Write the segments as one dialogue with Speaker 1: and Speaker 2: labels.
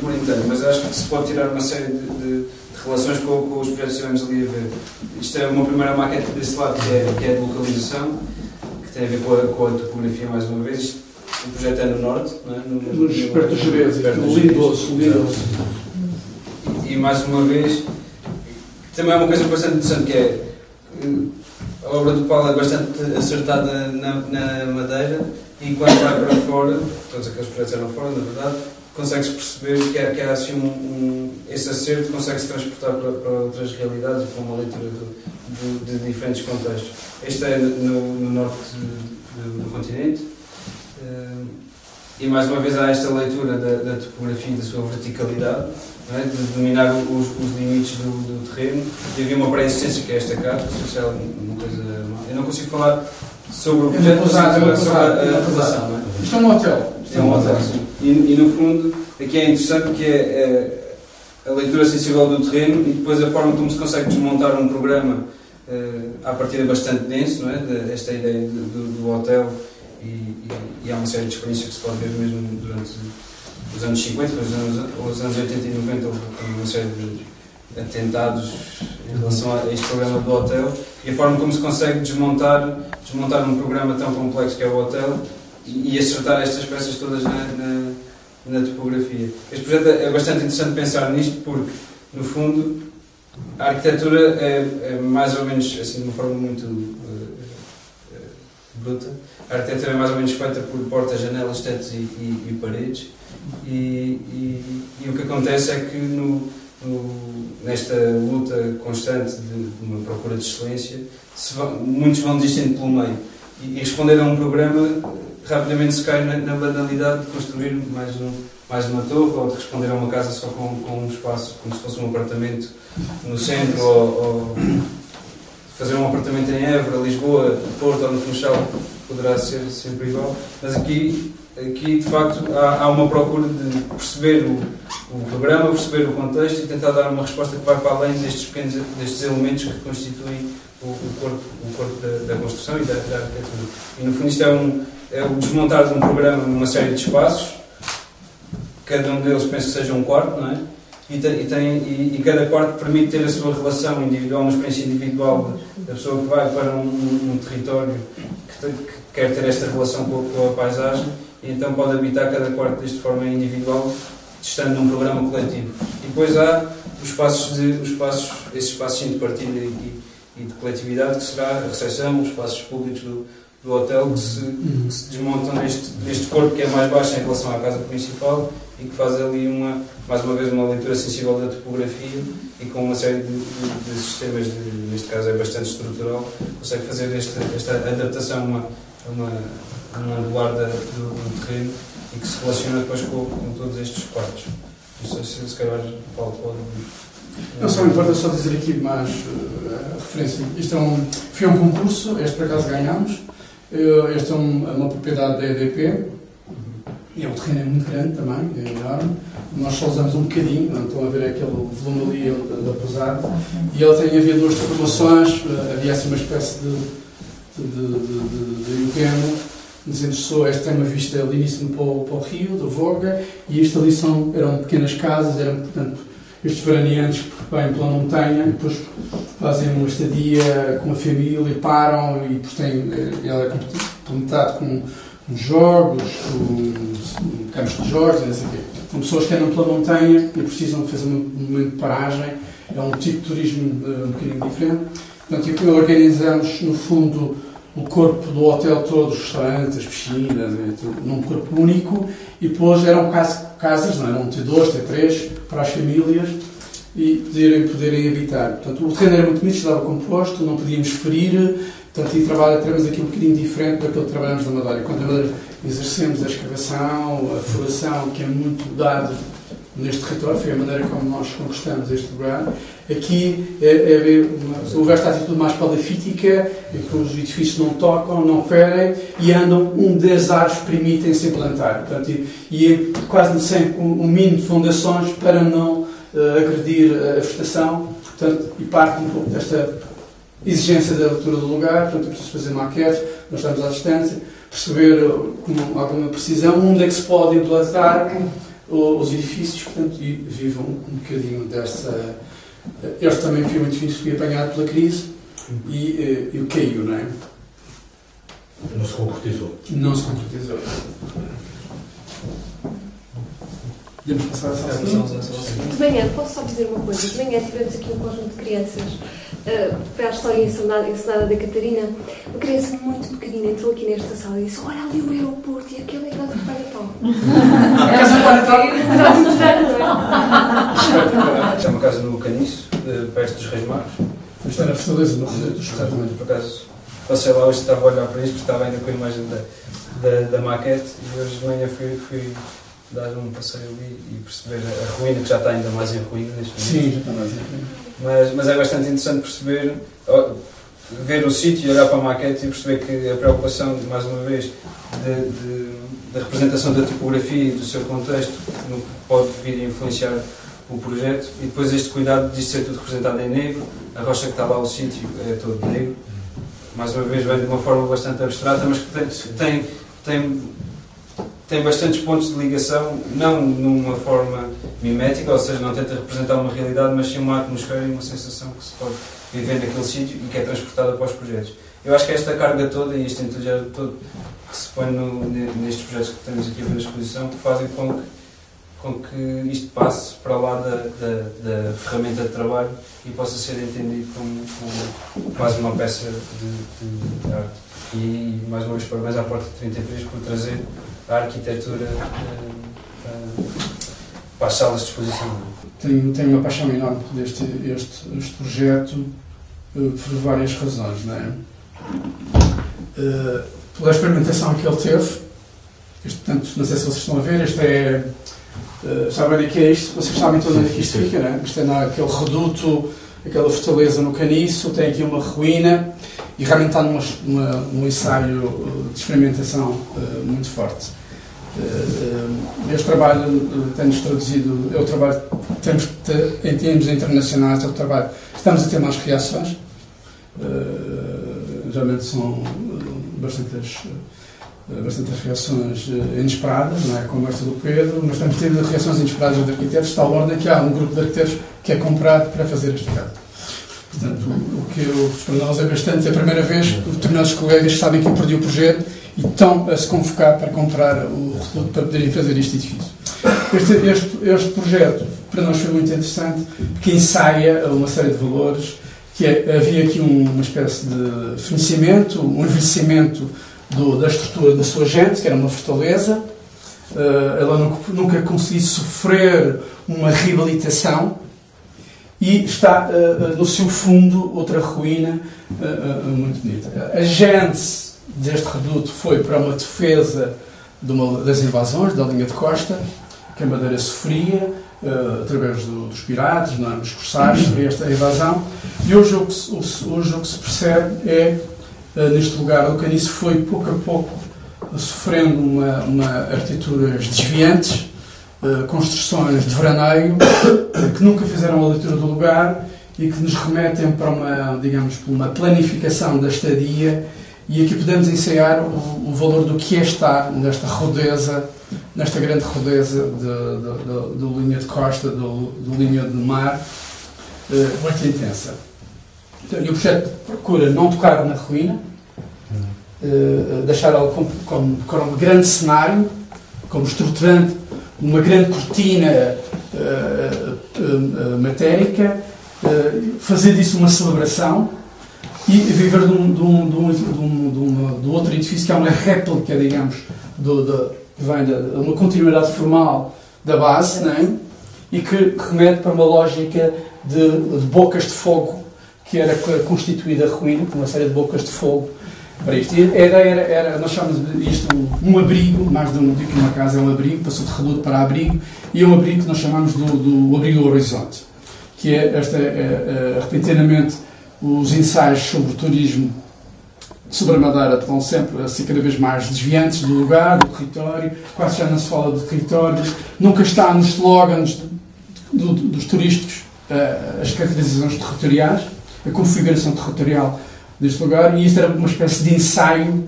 Speaker 1: por inteiro, mas acho que se pode tirar uma série de, de, de relações com, com, os projetos que estivemos ali a ver. Isto é uma primeira maquete desse lado, que é, que é de localização, que tem a ver com a, com a topografia mais uma vez. O projeto é no norte, é? no,
Speaker 2: no, no, perto do Jerez, lindoso, lindoso.
Speaker 1: E, e mais uma vez, também é uma coisa bastante interessante que é a obra do Paulo é bastante acertada na, na madeira e quando vai para fora, todos aqueles projetos eram fora, na verdade, consegue-se perceber que há, que há assim um, um, esse acerto consegue-se transportar para, para, outras realidades e para uma leitura de, de, de diferentes contextos. Este é no, no norte do, do continente uh, e mais uma vez há esta leitura da, da topografia e da sua verticalidade é? de dominar os, os limites do, do, terreno e havia uma pré-existência que é esta casa, social, uma coisa Eu não consigo falar sobre o projeto,
Speaker 2: mas sobre,
Speaker 1: sobre a, relação. Não é?
Speaker 2: Isto é um hotel.
Speaker 1: É um hotel, sim. E, e, no fundo, aqui é interessante que é, é, a leitura sensível do terreno e depois a forma como se consegue desmontar um programa uh, à partida bastante denso, não é? De, esta ideia de, do, do, hotel e, e, e, há uma série de experiências que se pode ver mesmo durante os anos 50, os anos, os anos 80 e 90 houve uma série de atentados em relação a este programa do hotel e a forma como se consegue desmontar, desmontar um programa tão complexo que é o hotel e, e acertar estas peças todas na, na, na, topografia. Este projeto é bastante interessante pensar nisto porque, no fundo, a arquitetura é, é mais ou menos, assim, de uma forma muito uh, uh, bruta, a arquitetura é mais ou menos feita por portas, janelas, tetos e, e, e paredes e, e, e, o que acontece é que no, no, nesta luta constante de, de, uma procura de excelência, vão, muitos vão desistindo pelo meio. E, e, responder a um programa, rapidamente se cai na, na banalidade de construir mais, um, mais uma torre ou de responder a uma casa só com, com um espaço, como se fosse um apartamento no centro ou, ou fazer um apartamento em Évora, Lisboa, Porto ou no Funchal poderá ser sempre igual. Mas aqui aqui de facto há, há, uma procura de perceber o, o, programa, perceber o contexto e tentar dar uma resposta que vai para além destes pequenos destes elementos que constituem o, o corpo, o corpo da, da construção e da, da, arquitetura. E no fundo isto é, um, é o desmontar de um programa numa série de espaços, cada um deles penso que seja um quarto, não é? E, tem, e, tem, e, e, cada quarto permite ter a sua relação individual, uma experiência individual da pessoa que vai para um, um, território que, que, quer ter esta relação com, com a paisagem então pode habitar cada quarto deste forma individual, estando num programa coletivo. E depois há os espaços, de, os espaços esses espaços de partilha e, e, de coletividade, que será a recepção, os espaços públicos do, do hotel, que se, que se, desmontam neste, neste corpo que é mais baixo em relação à casa principal e que faz ali, uma, mais uma vez, uma leitura sensível da topografia e com uma série de, de, de sistemas, de, neste caso é bastante estrutural, consegue fazer esta, esta adaptação a uma, uma um angular do, do, terreno e que se relaciona depois com, com todos estes quartos. Não sei se, se calhar Paulo pode.
Speaker 2: Não só importa só dizer aqui mais uh, referência. Isto é um, foi um concurso, este por acaso ganhámos. Uh, este é um, é uma propriedade da EDP e o terreno é muito grande também, é enorme. Nós só usamos um bocadinho, não estão a ver aquele volume ali da pesar. E ele tem havido duas formações, uh, havia assim uma espécie de, de, de, de, de, de nos interessou, esta tem uma vista lindíssima para o, para o rio, do Voga, e isto ali são, eram pequenas casas, eram, portanto, estes veraneantes que vêm pela montanha, depois fazem uma estadia com a família, param, e depois têm, eh, ela é complementado com, com jogos, com campos de jogos, não sei o quê. São pessoas que andam pela montanha e precisam fazer um momento de paragem, é um tipo de turismo uh, um bocadinho diferente. Portanto, organizamos, no fundo, o corpo do hotel todo, os restaurantes, as piscinas, num corpo único, e depois eram casas, não eram T2, T3, para as famílias e poderem, poderem habitar. Portanto, o terreno era muito bonito, estava composto, não podíamos ferir, portanto, e trabalho, temos aqui um bocadinho diferente daquilo que trabalhamos na Madeira. Quando exercemos a escavação, a furação, que é muito dado neste território, foi a maneira como nós conquistamos este lugar. Aqui é, é houve esta atitude mais palafítica, em que os edifícios não tocam, não ferem e andam, um das árvores permitem-se implantar. Portanto, e, e quase sem um, um mínimo de fundações para não uh, agredir a vegetação. Portanto, e parte um pouco desta exigência da altura do lugar, portanto, é preciso fazer maquetes, nós estamos à distância, perceber com alguma precisão onde é que se pode implantar os edifícios, portanto, e vivam um bocadinho desta. Este também foi edifício que foi apanhado pela crise e, e caiu, não é?
Speaker 3: Não se concretizou.
Speaker 2: Não se concretizou. Podemos passar
Speaker 4: De manhã, posso só dizer uma coisa? De manhã tivemos aqui um conjunto de crianças uh, para a história ensinada, ensinada da Catarina. Uma criança muito pequenina entrou aqui nesta sala e disse: Olha ali o aeroporto e aquele é que vai para
Speaker 2: A casa do
Speaker 1: É uma casa no Caniço, perto dos Reis Magos.
Speaker 2: Isto era a Fortaleza, no
Speaker 1: Exatamente, por acaso. Passei lá hoje estava a olhar para isto, porque estava ainda com a imagem da, da, da maquete e hoje de manhã fui, fui dar um passeio ali e perceber a ruína, que já está ainda mais em
Speaker 2: momento. Sim, já está mais em.
Speaker 1: Mas, mas é bastante interessante perceber, ver o sítio, olhar para a maquete e perceber que a preocupação, mais uma vez, de, de, da representação da tipografia e do seu contexto no que pode vir a influenciar o projeto e depois este cuidado de ser tudo representado em negro, a rocha que está lá, o sítio é todo negro. Mais uma vez, vem de uma forma bastante abstrata, mas que tem, tem, tem tem bastantes pontos de ligação, não numa forma mimética, ou seja, não tenta representar uma realidade, mas sim uma atmosfera e uma sensação que se pode viver naquele sítio e que é transportada para os projetos. Eu acho que esta carga toda e este entusiasmo todo que se põe no, nestes projetos que temos aqui na exposição fazem com que, com que isto passe para lá da, da, da ferramenta de trabalho e possa ser entendido como, como quase uma peça de, de arte. E mais uma vez parabéns à Porta 33 por trazer a arquitetura uh, para as salas de exposição.
Speaker 2: Tenho, tenho uma paixão enorme por este, este, este projeto uh, por várias razões. Não é? Pela experimentação que ele teve, este, portanto, não sei se vocês estão a ver, este é. Uh, sabem o que é isto? Vocês sabem todos onde é que isto fica, não é? Isto é naquele reduto, aquela fortaleza no caniço, tem aqui uma ruína e realmente está numa, numa, num ensaio de experimentação uh, muito forte. Uh, este trabalho tem-nos traduzido, é o trabalho, temos te, em termos internacionais, é o trabalho, estamos a ter mais reações, geralmente são bastantes, bastantes reações inesperadas, não é? como esta do Pedro, mas temos tido reações inesperadas de arquitetos, de tal ordem que há um grupo de arquitetos que é comprado para fazer este caso. Portanto, o que eu, nós é bastante, é a primeira vez que determinados colegas sabem que eu perdi o projeto e estão a se convocar para comprar o reduto para poderem fazer este edifício. Este, este, este projeto para nós foi muito interessante porque ensaia uma série de valores que é, havia aqui um, uma espécie de financiamento, um envelhecimento do, da estrutura da sua gente, que era uma fortaleza. Uh, ela nunca, nunca conseguiu sofrer uma reabilitação e está uh, no seu fundo outra ruína uh, muito bonita. A gente deste reduto foi para uma defesa de uma, das invasões da linha de costa, que a Madeira sofria, através do, dos piratas, é? dos corsários, sofria esta invasão, e hoje o que se, hoje o que se percebe é, neste lugar, o caniço foi pouco a pouco sofrendo uma, uma arquiteturas desviantes, eh, construções de veraneio que nunca fizeram a leitura do lugar e que nos remetem para uma, digamos, para uma planificação da estadia e aqui podemos ensaiar o, o valor do que é estar nesta rodeza, nesta grande rodeza de, de, de, de linha de costa, de, linha de mar, uh, muito intensa. Então, e o projeto procura não tocar na ruína, uh, deixar ela como, como, como grande cenário, como estruturante uma grande cortina uh, matérica, fazer disso uma celebração e viver de um, de um, de um, de um, de um, de outro edifício que é uma réplica, digamos, do, do, que vem de uma continuidade formal da base, não é? e que remete para uma lógica de, de bocas de fogo que era constituída a ruína, com uma série de bocas de fogo para isto. E a ideia era, era nós chamamos isto um, abrigo, mais do, que uma casa, é um abrigo, passou de reduto para abrigo, e é um abrigo que nós chamamos do, do abrigo do horizonte, que é, esta, é, é, repentinamente, os ensaios sobre o turismo sobre a Madeira estão sempre a ser cada vez mais desviantes do lugar, do território, quase já não se fala de território, nunca está nos slogans do, do, dos turísticos uh, as caracterizações territoriais, a configuração territorial deste lugar e isto era uma espécie de ensaio,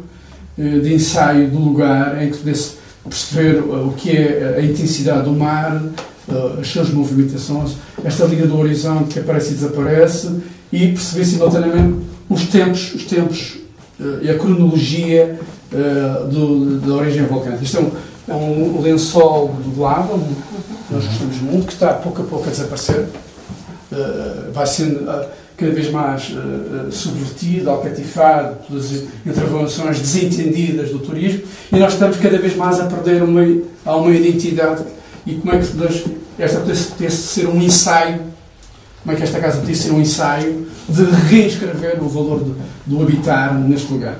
Speaker 2: eh, de ensaio do lugar em que pudesse perceber o que é a intensidade do mar, as suas movimentações, esta linha do horizonte que aparece e desaparece, e perceber simultaneamente os tempos, os tempos e a cronologia do, da origem vulcânica. Isto é um, é um lençol de lava, nós gostamos muito, que está pouco a pouco a desaparecer. vai sendo cada vez mais uh, subvertido, alcatifado pelas intervenções desentendidas do turismo e nós estamos cada vez mais a perder uma, uma identidade. E como é que nós, esta podia ser um ensaio como é que esta casa podia ser um ensaio de reescrever o valor do, do habitar neste lugar?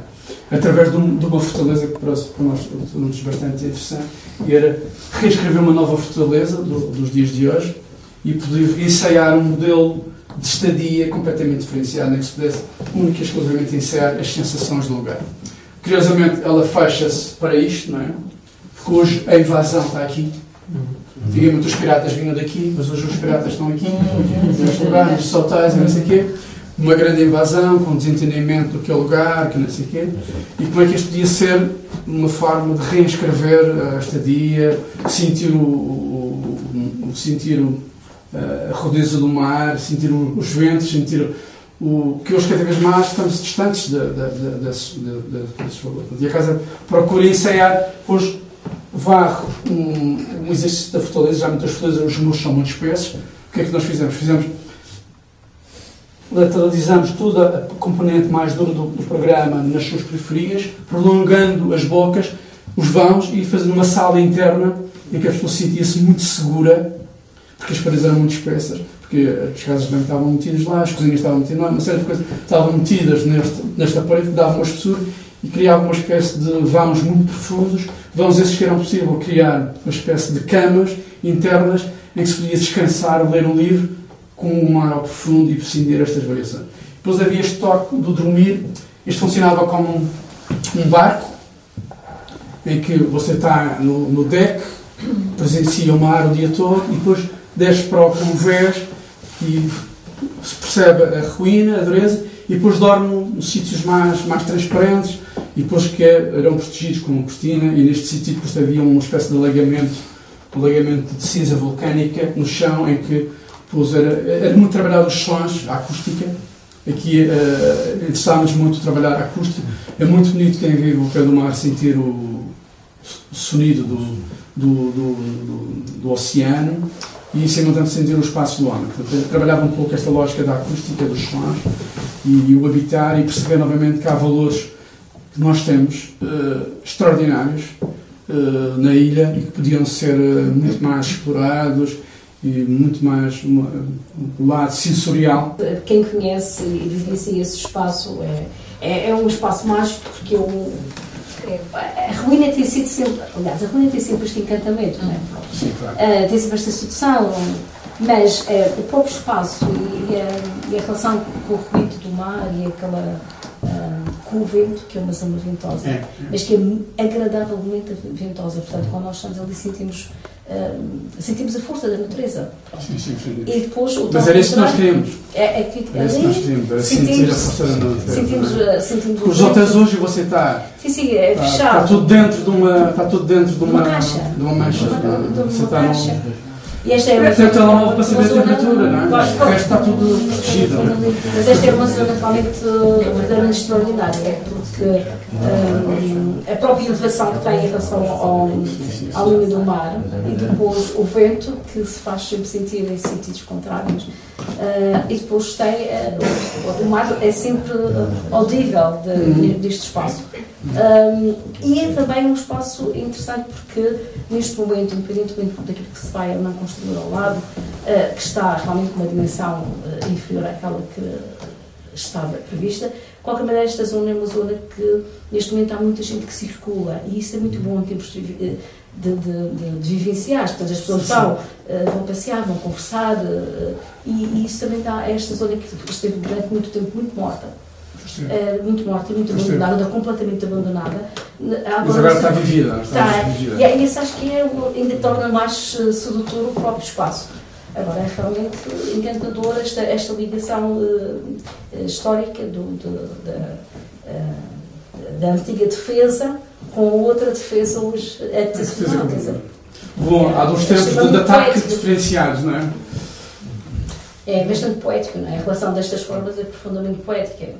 Speaker 2: Através de, um, de, uma fortaleza que para, para nós tornou-nos bastante interessante e era reescrever uma nova fortaleza do, dos dias de hoje e poder ensaiar um modelo de estadia completamente diferenciada, em que se pudesse única e exclusivamente ensaiar as sensações do lugar. Curiosamente, ela fecha-se para isto, não é? Porque hoje a invasão está aqui. Antigamente os piratas vinham daqui, mas hoje os piratas estão aqui, neste lugar, nestes hotéis e não sei o quê. Uma grande invasão, com desentendimento do que é o lugar, que não sei o quê. E como é que isto podia ser uma forma de reescrever a estadia, sentir o, o, o sentir o, a rodeza do mar, sentir os ventos, sentir o que hoje cada vez mais estamos distantes de, de, de, desses, desses valores. E a casa procura ensaiar, hoje varro um, um exercício da fortaleza, já muitas fortalezas os muros são muito espessos. O que é que nós fizemos? Fizemos lateralizamos toda a componente mais dura do, do programa nas suas periferias, prolongando as bocas, os vãos e fazendo uma sala interna em que a pessoa sentia-se muito segura porque as paredes eram muito espessas, porque as casas também estavam metidas lá, as cozinhas estavam metidas lá, uma série de coisas estavam metidas nesta parede que davam uma espessura e criava uma espécie de vãos muito profundos, vãos esses que eram possível criar uma espécie de camas internas em que se podia descansar, ler um livro com um ao profundo e prescindir estas variações. Depois havia este toque do dormir, isto funcionava como um, um barco, em que você está no, no deck, presencia o mar o dia todo e depois desce para o convés e se percebe a ruína, a dureza, e depois dorme nos sítios mais, mais transparentes, e depois que eram protegidos com uma cortina, e neste sítio depois havia uma espécie de alagamento, um alagamento de cinza vulcânica no chão, em que depois era, era muito trabalhado os sons, a acústica, aqui uh, interessava-nos muito trabalhar a acústica, é muito bonito quem vive o pé do mar sentir o sonido do, do, do, do, do oceano, e simultaneamente sentir os passos do homem. Portanto, trabalhava um pouco esta lógica da acústica, dos sons e, e o habitar e perceber novamente que há valores que nós temos uh, extraordinários uh, na ilha e que podiam ser uh, muito mais explorados e muito mais o lado sensorial.
Speaker 5: Quem conhece e vivencia esse espaço é, é, é um espaço mágico porque eu a ruína tem sido sempre, aliás, a ruína tem sempre este encantamento, não é?
Speaker 2: Sim, claro.
Speaker 5: Uh, tem sempre esta sedução, mas uh, o próprio espaço e, e, a, e, a, relação com o ruído do mar e aquela. Com o vento, que é uma zona ventosa,
Speaker 2: é, é.
Speaker 5: mas que é agradavelmente ventosa. Portanto, quando nós estamos ali, sentimos Uh, sentimos a força da natureza.
Speaker 2: Sim, sim, sim.
Speaker 5: E depois o
Speaker 2: Mas era isso que nós queríamos.
Speaker 5: É, é que
Speaker 2: era isso que nós queríamos, era sentir a força da natureza.
Speaker 5: Sentimos, uh, sentimos
Speaker 2: Os hotéis hoje você está.
Speaker 5: Sim, sim, é
Speaker 2: está,
Speaker 5: fechado.
Speaker 2: Está tudo dentro de uma. Está tudo dentro de uma.
Speaker 5: uma caixa.
Speaker 2: De uma mancha.
Speaker 5: De uma, de uma
Speaker 2: você está
Speaker 5: caixa. E esta é uma
Speaker 2: É, tem o telemóvel para saber a temperatura, não é?
Speaker 5: Claro.
Speaker 2: O resto está tudo protegido. é?
Speaker 5: Mas esta é uma zona realmente verdadeiramente extraordinária, porque hum, a própria elevação que tem em relação ao, à linha do mar e depois o vento que se faz sempre sentir em sentidos contrários ah, e depois tem ah, o, o mar é sempre ah, audível de- deste espaço. Um, e é também um espaço interessante porque, neste momento, independentemente daquilo que se vai ou não construir ao lado, uh, que está realmente com uma dimensão uh, inferior àquela que estava prevista, de qualquer maneira, esta zona é uma zona que, neste momento, há muita gente que circula e isso é muito bom em termos de, de, de, de, de vivenciar. Portanto, as pessoas vão, uh, vão passear, vão conversar uh, e, e isso também dá a esta zona que esteve durante muito tempo muito morta eh, muito morta muito
Speaker 2: Percebo.
Speaker 5: abandonada, completamente abandonada.
Speaker 2: Mas agora está vivida. Está
Speaker 5: Está,
Speaker 2: vivida.
Speaker 5: e é- isso acho que é, ainda torna mais eh, sedutor o próprio espaço. Agora é realmente encantadora esta, esta ligação eh, eh, histórica do, do- da, eh, da antiga defesa com outra defesa os habitacional. Quer dizer,
Speaker 2: Bom, há dos tempos de, de ataque diferenciados, não é?
Speaker 5: é bastante poético, não é? A relação destas formas é profundamente poética.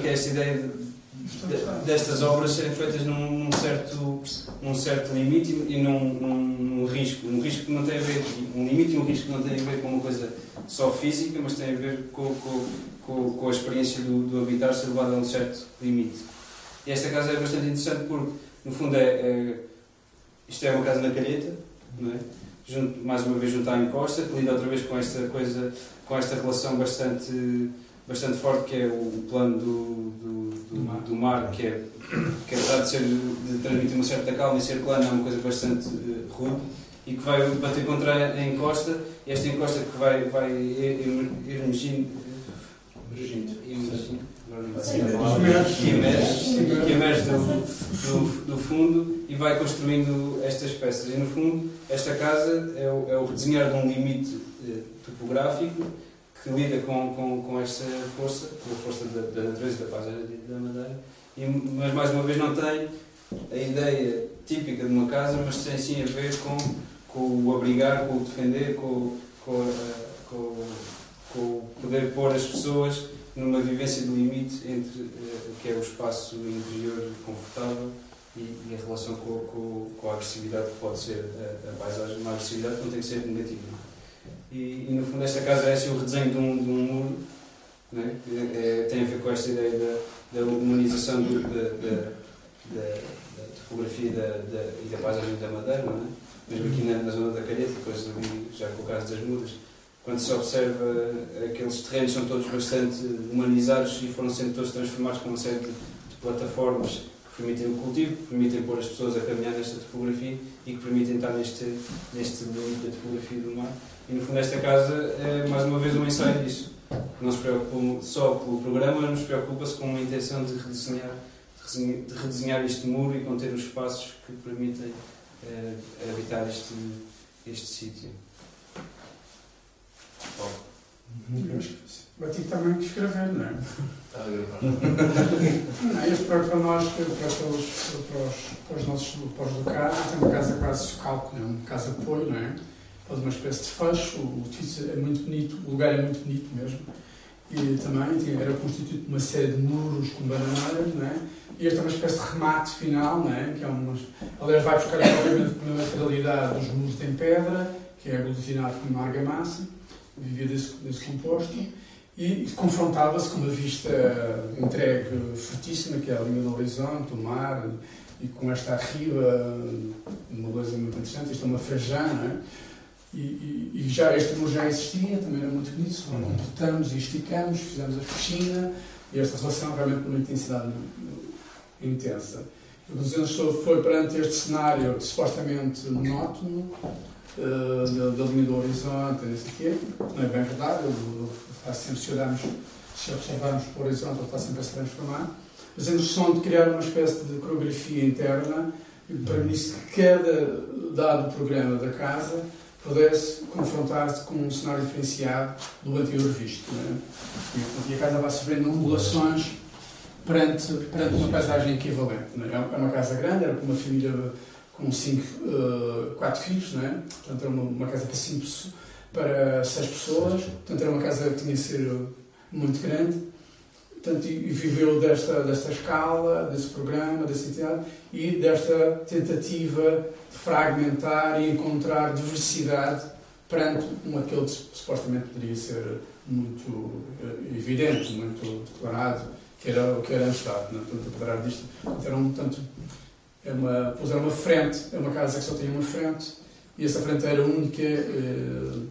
Speaker 1: Que é esta ideia de, de, destas obras serem feitas num, num certo, num certo limite e num, num, num, risco. Um risco que não tem a ver, um limite e um risco que não tem a ver com uma coisa só física, mas tem a ver com, com, com, com a experiência do, do habitar ser levado a um certo limite. E esta casa é bastante interessante porque, no fundo, é, é isto é uma casa na calheta, não é? Junto, mais uma vez junto à encosta, que lida outra vez com esta coisa, com esta relação bastante, bastante forte que é o plano do, do, do, mar. do mar, que é, que apesar de, ser, de transmitir uma certa calma e ser plano, é uma coisa bastante uh, rude e que vai bater contra a encosta, e esta encosta que vai, vai emergindo, emergindo, que emerge, do, do, do, fundo e vai construindo estas peças. E no fundo, esta casa é o, é o redesenhar de um limite eh, topográfico que lida com, com, com esta força, com a força da, da natureza, da paisagem da madeira, e, mas mais uma vez não tem a ideia típica de uma casa, mas tem sim a ver com, com o abrigar, com o defender, com, com, com, com o poder pôr as pessoas numa vivência de limite entre uh, que é o espaço interior confortável e, e a relação com, com, com, a agressividade que pode ser a, a, paisagem, uma agressividade que não tem que ser negativa. E, e no fundo esta casa é assim o redesenho de um, de um muro, né? é, tem a ver com esta ideia da, da humanização do, da, da, da, topografia da, e da paisagem da madeira, é? mesmo aqui na, na zona da calheta, depois já com o caso das mudas quando se observa aqueles terrenos são todos bastante humanizados e foram sendo todos transformados com uma série de, plataformas que permitem o cultivo, que permitem pôr as pessoas a caminhar nesta topografia e que permitem estar neste, neste limite da topografia do mar. E no fundo esta casa é mais uma vez um ensaio disso. Não se preocupa só pelo programa, mas preocupa-se com uma intenção de redesenhar, de redesenhar este muro e conter os espaços que permitem eh, habitar este, este sítio.
Speaker 2: Ter também que escrever, não é? não, este para, para nós, para, para, os, para, os, para os nossos para os locais, tem uma casa quase socalco, não é? uma casa de apoio, não é? Faz uma espécie de fecho, o edifício é muito bonito, o lugar é muito bonito mesmo. E também tinha, era constituído por uma série de muros com bananeiras, não é? E este é uma espécie de remate final, não é? Que é umas, aliás, vai buscar obviamente a materialidade dos muros em pedra, que é aglutinado com uma argamassa vivia desse, desse composto e confrontava-se com uma vista entregue fortíssima, que é a linha do horizonte, o mar, e com esta arriba, uma coisa muito interessante, isto é uma feijã, não é? E, e, e, já este muro já existia, também era muito bonito, completamos e esticamos, fizemos a piscina, e esta relação realmente uma intensidade intensa. O Luziano foi perante este cenário supostamente monótono, uh, da, da, linha do horizonte, não sei o quê. Não é bem verdade, ele está sempre, se olharmos, se observarmos para o horizonte, ele está sempre a se transformar. Mas a noção de criar uma espécie de coreografia interna e permitir que cada dado programa da casa pudesse confrontar-se com um cenário diferenciado do anterior visto. É? E, a casa vai sofrendo ondulações perante, perante uma paisagem equivalente. É? é uma casa grande, era com uma família com cinco, uh, quatro filhos, não é? Portanto, era uma, uma, casa para cinco para seis pessoas, portanto, era uma casa que tinha de ser muito grande. Portanto, e, viveu desta, desta escala, desse programa, dessa entidade e desta tentativa de fragmentar e encontrar diversidade perante um aquele que supostamente poderia ser muito uh, evidente, muito declarado, que era o que era a Estado. Não é? Portanto, apesar disto, era um tanto é uma, puseram uma frente, é uma casa que só tinha uma frente, e essa frente era única, eh,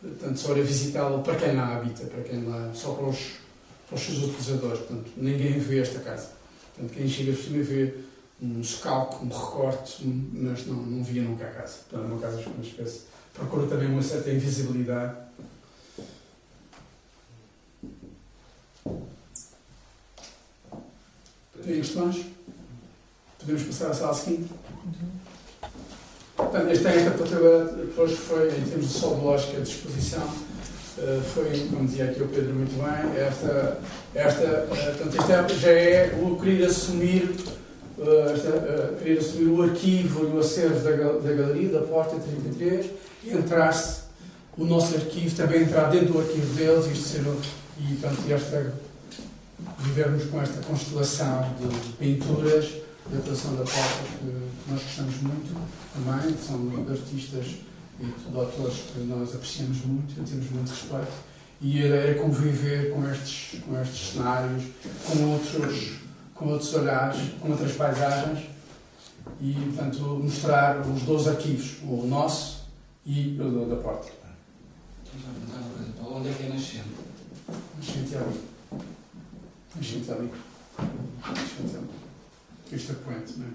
Speaker 2: portanto, só era visitável para quem lá habita, para quem lá, só para os, para os seus utilizadores, portanto, ninguém vê esta casa. Portanto, quem chega por cima vê um scalco, um recorte, mas não, não via nunca a casa. Portanto, é uma casa uma espécie, procura também uma certa invisibilidade. Tem questões? Podemos passar à sala seguinte? Portanto, esta técnica para trabalhar depois foi, em termos de lógica de exposição, eh, foi, como dizia aqui o Pedro muito bem, esta, esta, eh, portanto, é, já é o querer assumir uh, esta, querer assumir o arquivo e o acervo da, da galeria, da Porta 33, e entrar-se o nosso arquivo, também entrar dentro do arquivo deles, isto ser, e portanto, esta, vivermos com esta constelação de pinturas, de atuação da Porta, que nós gostamos muito também, são artistas e de autores que nós apreciamos muito, temos muito respeito, e a ideia é conviver com estes, com estes cenários, com outros, com outros olhares, com outras paisagens, e, portanto, mostrar os dois arquivos, o nosso e o da Porta.
Speaker 1: Onde é que é nascente?
Speaker 2: Nascente ali. Nascente ali. Nascente ali. Este é poente, não é?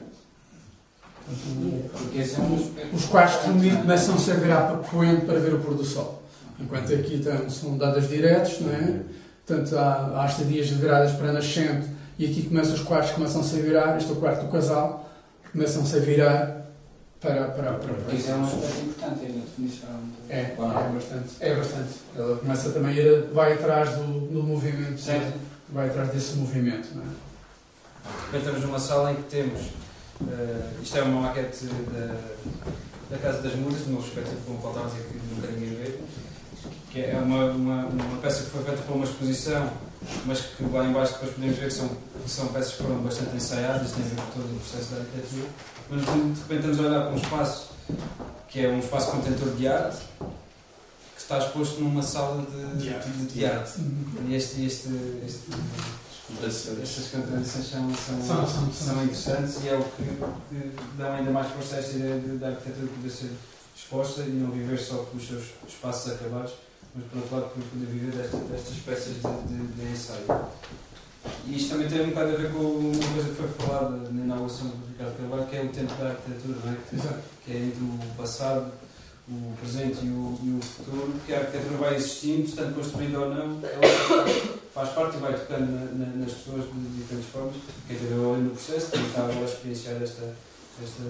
Speaker 1: Porque esse é.
Speaker 2: Os quartos de dormir começam-se a virar para poente para ver o pôr do sol. Enquanto aqui então, são dadas diretos, não é? Portanto, há, há estadias viradas para nascente e aqui começam os quartos começam-se a virar, este é o quarto do casal, começam-se a virar para, para, para, para
Speaker 1: Isso é um aspecto importante, é a definição.
Speaker 2: É, é bastante. É bastante. Ela começa também a ir, vai atrás do, do movimento,
Speaker 1: Certo.
Speaker 2: vai atrás desse movimento, não é?
Speaker 1: Bem, estamos numa sala em que temos. eh, isto é uma maquete da, da Casa das Muras, no meu respectivo com o qual estava a dizer que nunca ninguém vê. Que é uma, uma, uma peça que foi feita para uma exposição, mas que lá em baixo depois podemos ver que são, que são peças que foram bastante ensaiadas, tem a ver com todo o processo da arquitetura. Mas de repente estamos a olhar para um espaço que é um espaço contentor de arte, que está exposto numa sala de,
Speaker 2: De arte.
Speaker 1: de, de arte. E este, este, este, estas contradições são, são,
Speaker 2: São, são,
Speaker 1: são interessantes e é o que, que dá ainda mais força a esta ideia de, da arquitetura poder ser exposta e não viver só pelos seus espaços acabados, mas por outro lado poder viver desta, destas peças de, de, de ensaio. E isto também tem um bocado a ver com uma coisa que foi falada na inauguração do Ricardo Carvalho, que é o tempo da arquitetura, é? Que- é entre o passado, o presente e o, e o futuro, que a arquitetura vai existindo, estando construída ou não, ela faz parte e vai tocando na- na- nas pessoas de diferentes formas. Quem teve olho no processo também estava a experienciar esta, esta,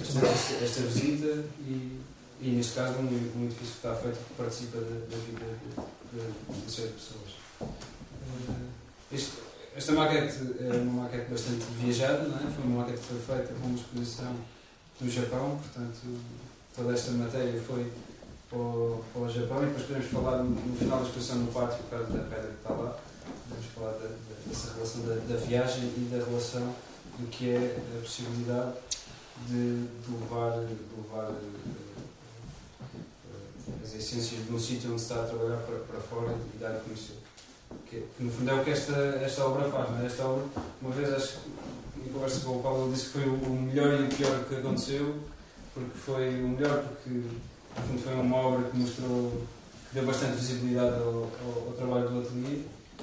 Speaker 1: esta, esta, esta visita e, e, neste caso, um, um edifício que está feito que participa da, da vida de, de, de seis pessoas. Eh, este- esta maquete é uma maquete bastante viajada, não é? foi uma maquete que foi feita com uma exposição do Japão, portanto, toda esta matéria foi para o, Japão e depois podemos falar no, final da exposição no pátio, por causa da pedra que está lá, podemos falar da, dessa relação da, da viagem e da relação do que é a possibilidade de, de levar, de levar eh, eh, as essências de um sítio onde se está a trabalhar para, para fora e dar a conhecer. Que, que no fundo é o que esta, esta obra faz, não é? Esta obra, uma vez acho que em conversa com o Paulo disse que foi o melhor e o pior que aconteceu, porque foi o melhor porque no fundo foi uma obra que mostrou que deu bastante visibilidade ao, ao- ao trabalho do ateliê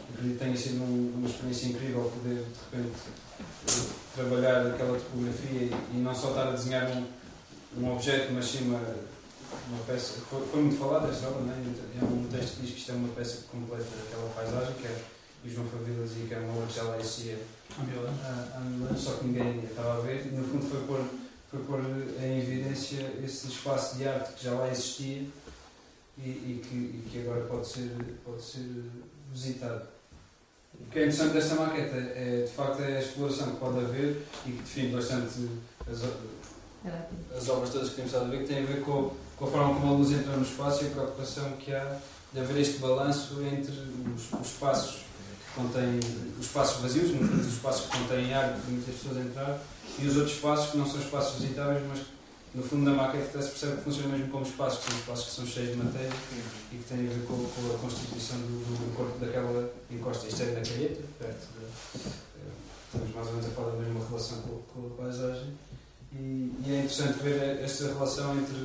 Speaker 1: e que tenha sido um- uma experiência incrível poder de repente trabalhar aquela topografia e, e não só estar a desenhar um, um objeto, mas sim uma, uma peça. Foi, foi muito falada esta obra, não é? É um texto que diz que isto é uma peça que completa aquela paisagem, que é, e João Favila dizia que era uma obra que já lá existia há, há mil anos, só que ninguém estava a ver, e no fundo foi pôr, foi pôr em evidência esse espaço de arte que já lá existia e, e que, e que agora pode ser, pode ser visitado. O que é interessante desta maqueta é, de facto, é a exploração que pode haver e que define bastante as, as obras todas que temos estado a ver, que têm a ver com, com a forma como a luz entra no espaço e a preocupação que há de haver este balanço entre os, os espaços que contêm, os espaços vazios, no fundo, os espaços que contêm ar que permitem as pessoas entrar, e os outros espaços que não são espaços visitáveis, mas no fundo, na maquete até se percebe que funcionam mesmo como espaços, que são espaços que são cheios de matéria e que têm a ver com, com a constituição do, do corpo daquela encosta. Isto é na calheta, perto da. eh, Estamos mais ou menos a falar da mesma relação com, com a paisagem. E, e é interessante ver esta relação entre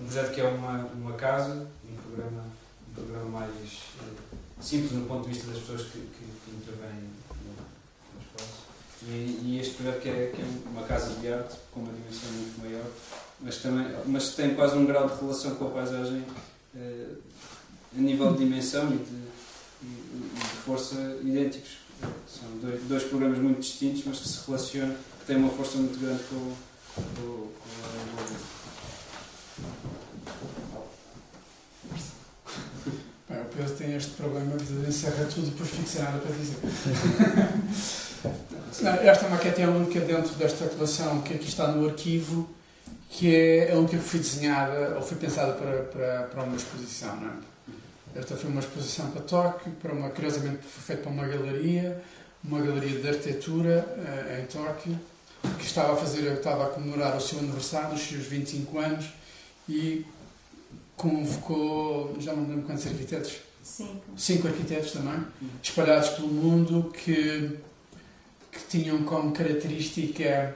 Speaker 1: um projeto que é uma, uma casa, um programa, um programa mais eh, simples no ponto de vista das pessoas que, que, que intervêm e, e este projeto que é, que é uma casa de arte com uma dimensão muito maior, mas, também, mas tem quase um grau de relação com a paisagem eh, a nível de dimensão e de, e- e de força idênticos. São dois, dois programas muito distintos, mas que se relacionam, que têm uma força muito grande com, com, com a
Speaker 2: Bem, o Pedro tem este problema de encerrar tudo e depois sem nada para dizer. Não, esta maquete é a única dentro desta coleção que aqui está no arquivo, que é a única que foi desenhada ou foi pensada para, para, para uma exposição. Não é? Esta foi uma exposição para Tóquio, para uma, curiosamente foi feita para uma galeria, uma galeria de arquitetura eh, em Tóquio, que estava a fazer, estava a comemorar o seu aniversário, os seus 25 anos, e convocou, já não me lembro quantos arquitetos,
Speaker 5: Cinco.
Speaker 2: cinco arquitetos também, espalhados pelo mundo, que, que tinham como característica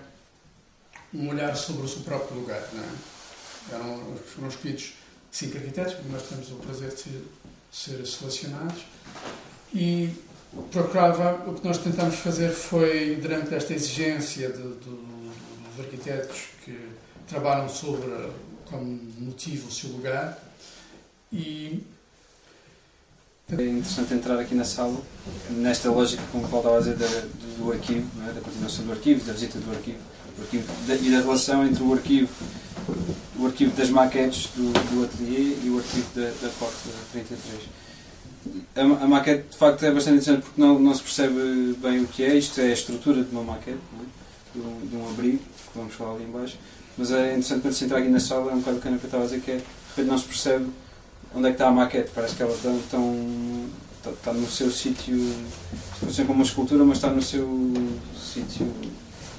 Speaker 2: um olhar sobre o seu próprio lugar. É? Eram, foram escolhidos cinco arquitetos, nós temos o prazer de ser, ser selecionados, e procurava, o que nós tentamos fazer foi, durante esta exigência de, de, dos arquitetos que trabalham sobre como motivo o seu lugar, e
Speaker 1: É interessante entrar aqui na sala, nesta lógica, como o Paulo estava a dizer, do, do arquivo, é? da continuação do arquivo, da visita do arquivo, do arquivo da- e da relação entre o arquivo, o arquivo das maquetes do, do atelier e o arquivo da, da Corte 33. A, a maquete, de facto, é bastante interessante porque não, não se percebe bem o que é. Isto é a estrutura de uma maquete, é? de, um, de um abrigo, que vamos falar ali em baixo. Mas é interessante quando se entrar aqui na sala, é um bocado o que eu estava a dizer, que é, não se percebe onde é que está a maquete. Parece que ela está, está, está no seu sítio, funciona como uma escultura, mas está no seu sítio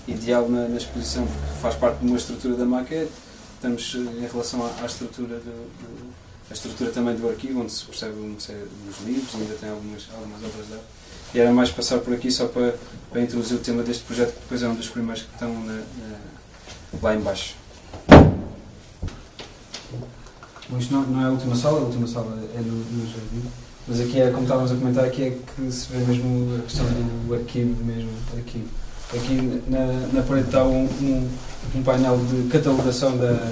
Speaker 1: ideal na, na exposição, porque faz parte de uma estrutura da maquete. Estamos eh, em relação à, à estrutura do, do- a estrutura também do arquivo, onde se percebe uma série dos livros, ainda tem algumas, algumas obras de arte. E era mais passar por aqui só para, para introduzir o tema deste projeto, que depois é um dos primeiros que estão na- na- lá em baixo. Bom, isto não, não é a última sala, a última sala é no, no jardim. Mas aqui é, como estávamos a comentar, aqui é que se vê mesmo a questão do arquivo mesmo aqui. Aqui na, na parede está um, um, um painel de catalogação da,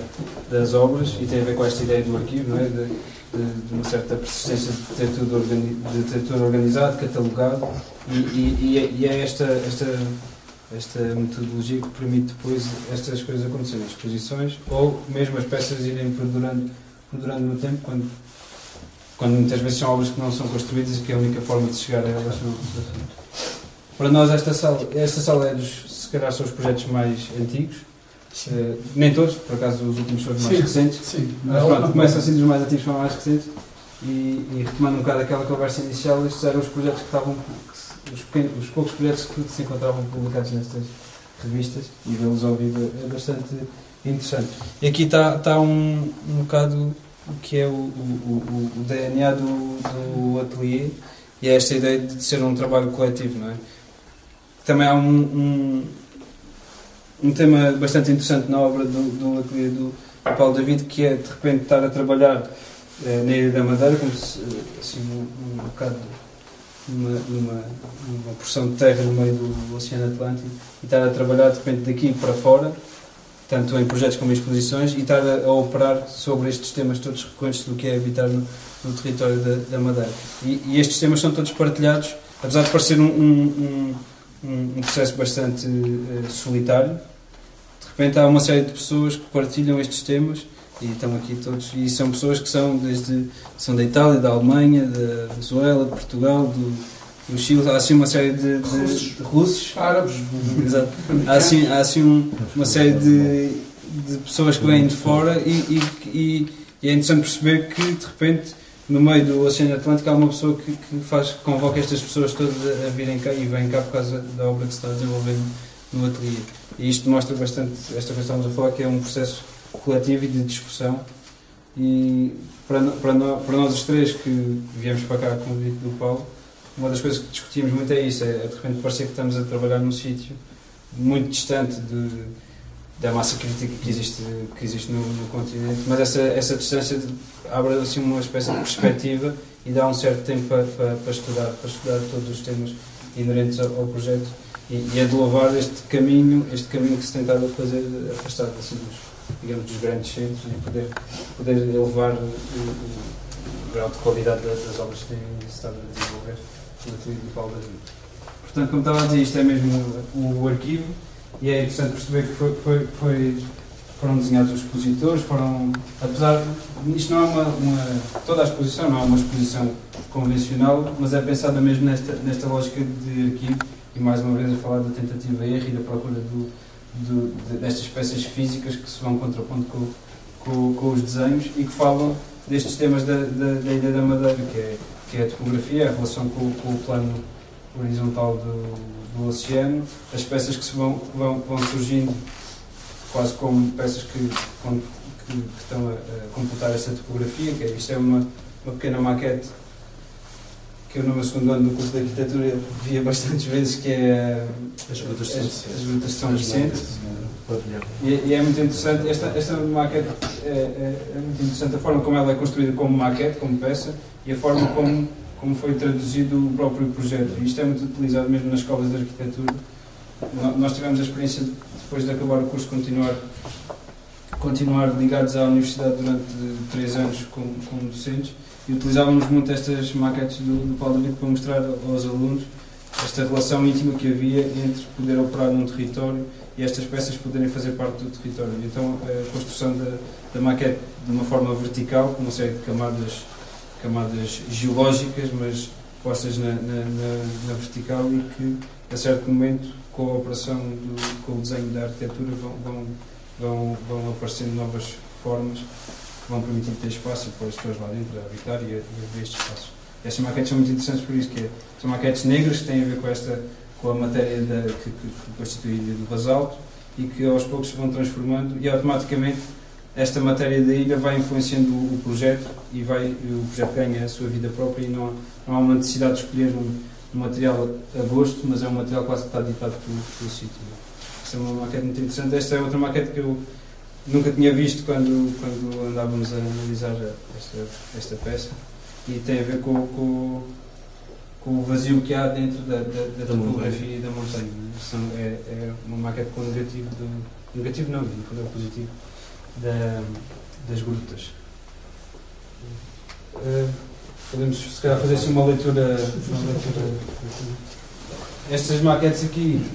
Speaker 1: das obras e tem a ver com esta ideia do arquivo, não é? De, de, de uma certa persistência de ter tudo, organi de ter tudo organizado, catalogado e, e, e é, é esta, esta, esta metodologia que permite depois estas coisas acontecerem, exposições ou mesmo as peças irem perdurando, perdurando no tempo quando, quando muitas vezes são obras que não são construídas e que a única forma de chegar a elas são para nós esta sala, esta sala é dos, se calhar são os projetos mais antigos, Eh, nem todos, por acaso os últimos são os mais
Speaker 2: Sim.
Speaker 1: recentes,
Speaker 2: sim,
Speaker 1: mas pronto, começam assim dos mais antigos para os mais recentes. E, e retomando um bocado aquela conversa inicial, estes eram os projetos que estavam, que os, pequenos, os poucos projetos que se encontravam publicados nestas revistas e vê-los ao vivo é bastante interessante. E aqui está, está um, um bocado o que é o, o, o, DNA do, do atelier e é esta ideia de ser um trabalho coletivo, não é? Também há um, um, um tema bastante interessante na obra do, do atelier do, do Paulo David, que é de repente estar a trabalhar eh, na Ilha da Madeira, como se, assim, um, um bocado numa, numa, numa porção de terra no meio do Oceano Atlântico e estar a trabalhar de repente daqui para fora, tanto em projetos como em exposições, e estar a, a operar sobre estes temas todos recorrentes do que é habitar no, no território da, da Madeira. E, e estes temas são todos partilhados, apesar de parecer um, um, um, um processo bastante eh, solitário, de repente há uma série de pessoas que partilham estes temas e estão aqui todos e são pessoas que são desde são da Itália, da Alemanha, da Venezuela, de Portugal, do, do Chile, há assim uma série de, de
Speaker 2: Russos.
Speaker 1: russos,
Speaker 2: árabes,
Speaker 1: Exato. há assim, há assim um- uma série de, de pessoas que vêm de fora e, e, e- e é interessante perceber que de repente no meio do Oceano Atlântico há uma pessoa que, que faz, convoca estas pessoas todas a, virem cá e vêm cá por causa da obra que se está desenvolvendo no ateliê. E isto mostra bastante esta coisa que estamos a falar, que é um processo coletivo e de discussão. E para, no- para, no- para nós os três que viemos para cá com o convite do Paulo, uma das coisas que discutimos muito é isso, é de repente parecer que estamos a trabalhar num sítio muito distante de, da massa crítica que existe, que existe no, no continente, mas essa, essa distância abre assim uma espécie de perspectiva e dá um certo tempo para, para, para estudar, para estudar todos os temas inerentes ao, ao projeto e, e é de louvar este caminho, este caminho que se tentava fazer afastado assim, dos, digamos, dos grandes centros e poder, poder elevar o, o- o grau de qualidade das, das obras que têm estado a desenvolver do Paulo. Portanto, como estava a dizer, isto é mesmo o, o arquivo e é interessante perceber que foi, foi, foi- foram desenhados os expositores, foram, apesar, isto não é uma, uma- toda a exposição não é uma exposição convencional, mas é pensada mesmo nesta, nesta lógica de arquivo e mais uma vez a falar da tentativa erro e da procura do, do, de, destas peças físicas que se vão contrapondo com, com, com os desenhos e que falam destes temas da, da, da da Madeira, que é, que é a topografia, a relação com, com o plano horizontal do, do oceano, as peças que vão, vão, vão surgindo quase como peças que, que, que estão a, a, completar esta topografia, que é, isto é uma, uma pequena maquete que eu no meu segundo ano do curso de arquitetura via bastantes vezes, que é
Speaker 3: as rutas
Speaker 1: as rutas de São Vicente. E, e, é muito interessante, esta, esta maquete é, é, é, muito interessante a forma como ela é construída como maquete, como peça, e a forma como, como foi traduzido o próprio projeto. E isto é muito utilizado mesmo nas escolas de arquitetura. Nós tivemos a experiência, depois de acabar o curso, continuar, continuar ligados à universidade durante três anos como, como docentes e utilizávamos muito estas maquetes do, do Paulo David para mostrar aos alunos esta relação íntima que havia entre poder operar num território e estas peças poderem fazer parte do território. Então, a construção da, da maquete de uma forma vertical, com uma série de camadas, camadas geológicas, mas postas na, na, na, na vertical e que, a certo momento, com a operação, do, com o desenho da arquitetura, vão, vão, vão, vão aparecendo novas formas que vão permitir ter espaço para as pessoas lá dentro a habitar e a, a ver este espaço. Estas maquetes são muito interessantes por isso, que é, são maquetes negras que têm a ver com esta com a matéria da, que, que, que constitui a ilha do basalto e que aos poucos se vão transformando e automaticamente esta matéria da ilha vai influenciando o, projeto e vai, o projeto ganha a sua vida própria e não há, não há uma necessidade de escolher um, um, material a gosto, mas é um material quase que está ditado pelo, pelo sítio. Esta é uma maquete muito interessante. Esta é outra maquete que eu nunca tinha visto quando, quando andávamos a analisar esta, esta peça e tem a ver com, com, com o vazio que há dentro da, da, da topografia e da montanha. São, é, é, uma maquete com negativo, do, negativo não, fundo é positivo, da, das grutas. Uh, podemos, se calhar, fazer assim uma leitura, uma leitura. Estas maquetes aqui,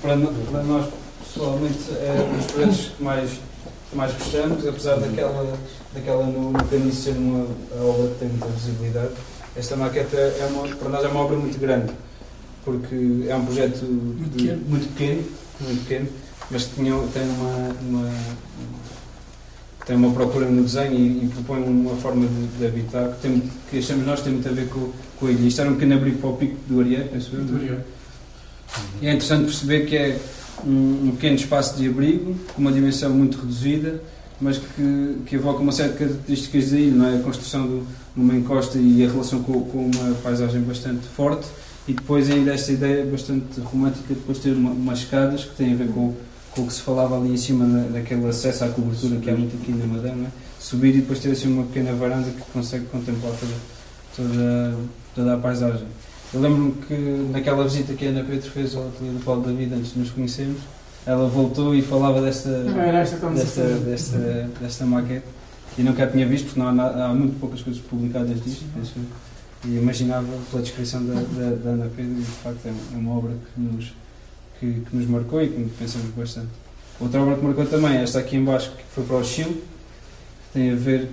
Speaker 1: para, para nós, pessoalmente, é um dos projetos que mais, que mais gostamos, apesar daquela, daquela no, no caniço ser uma obra que tem muita visibilidade esta maqueta é uma, para nós é uma obra muito grande, porque é um projeto muito, de, pequeno. muito pequeno, muito pequeno, mas tinha, tem uma, uma, tem uma procura no desenho e, e propõe uma forma de, de habitar que, tem, que achamos nós tem muito a ver com, com a ilha. Isto era um pequeno abrigo para o pico do Ariete, penso eu. Do Ariete. E é interessante perceber que é um, um pequeno espaço de abrigo, com uma dimensão muito reduzida, mas que, que evoca uma série de características da ilha, não é? A construção do, numa encosta e a relação com, com, uma paisagem bastante forte e depois ainda esta ideia bastante romântica de depois ter uma, umas escadas que têm a ver com, com o que se falava ali em cima na, naquele acesso à cobertura que há muito aqui na Madeira, é? subir e depois ter assim uma pequena varanda que consegue contemplar toda, toda, toda a paisagem. Eu lembro-me que naquela visita que a Ana Pedro fez ao ateliê do Paulo David antes de nos conhecermos, ela voltou e falava desta, desta, desta, desta maquete e nunca a tinha visto porque não há, há muito poucas coisas publicadas disto penso, e imaginava pela descrição da, da, da, Ana Pedro e de facto é, é uma obra que nos, que, que, nos marcou e que pensamos bastante. Outra obra que marcou também, esta aqui embaixo, que foi para o Chile, que tem a ver,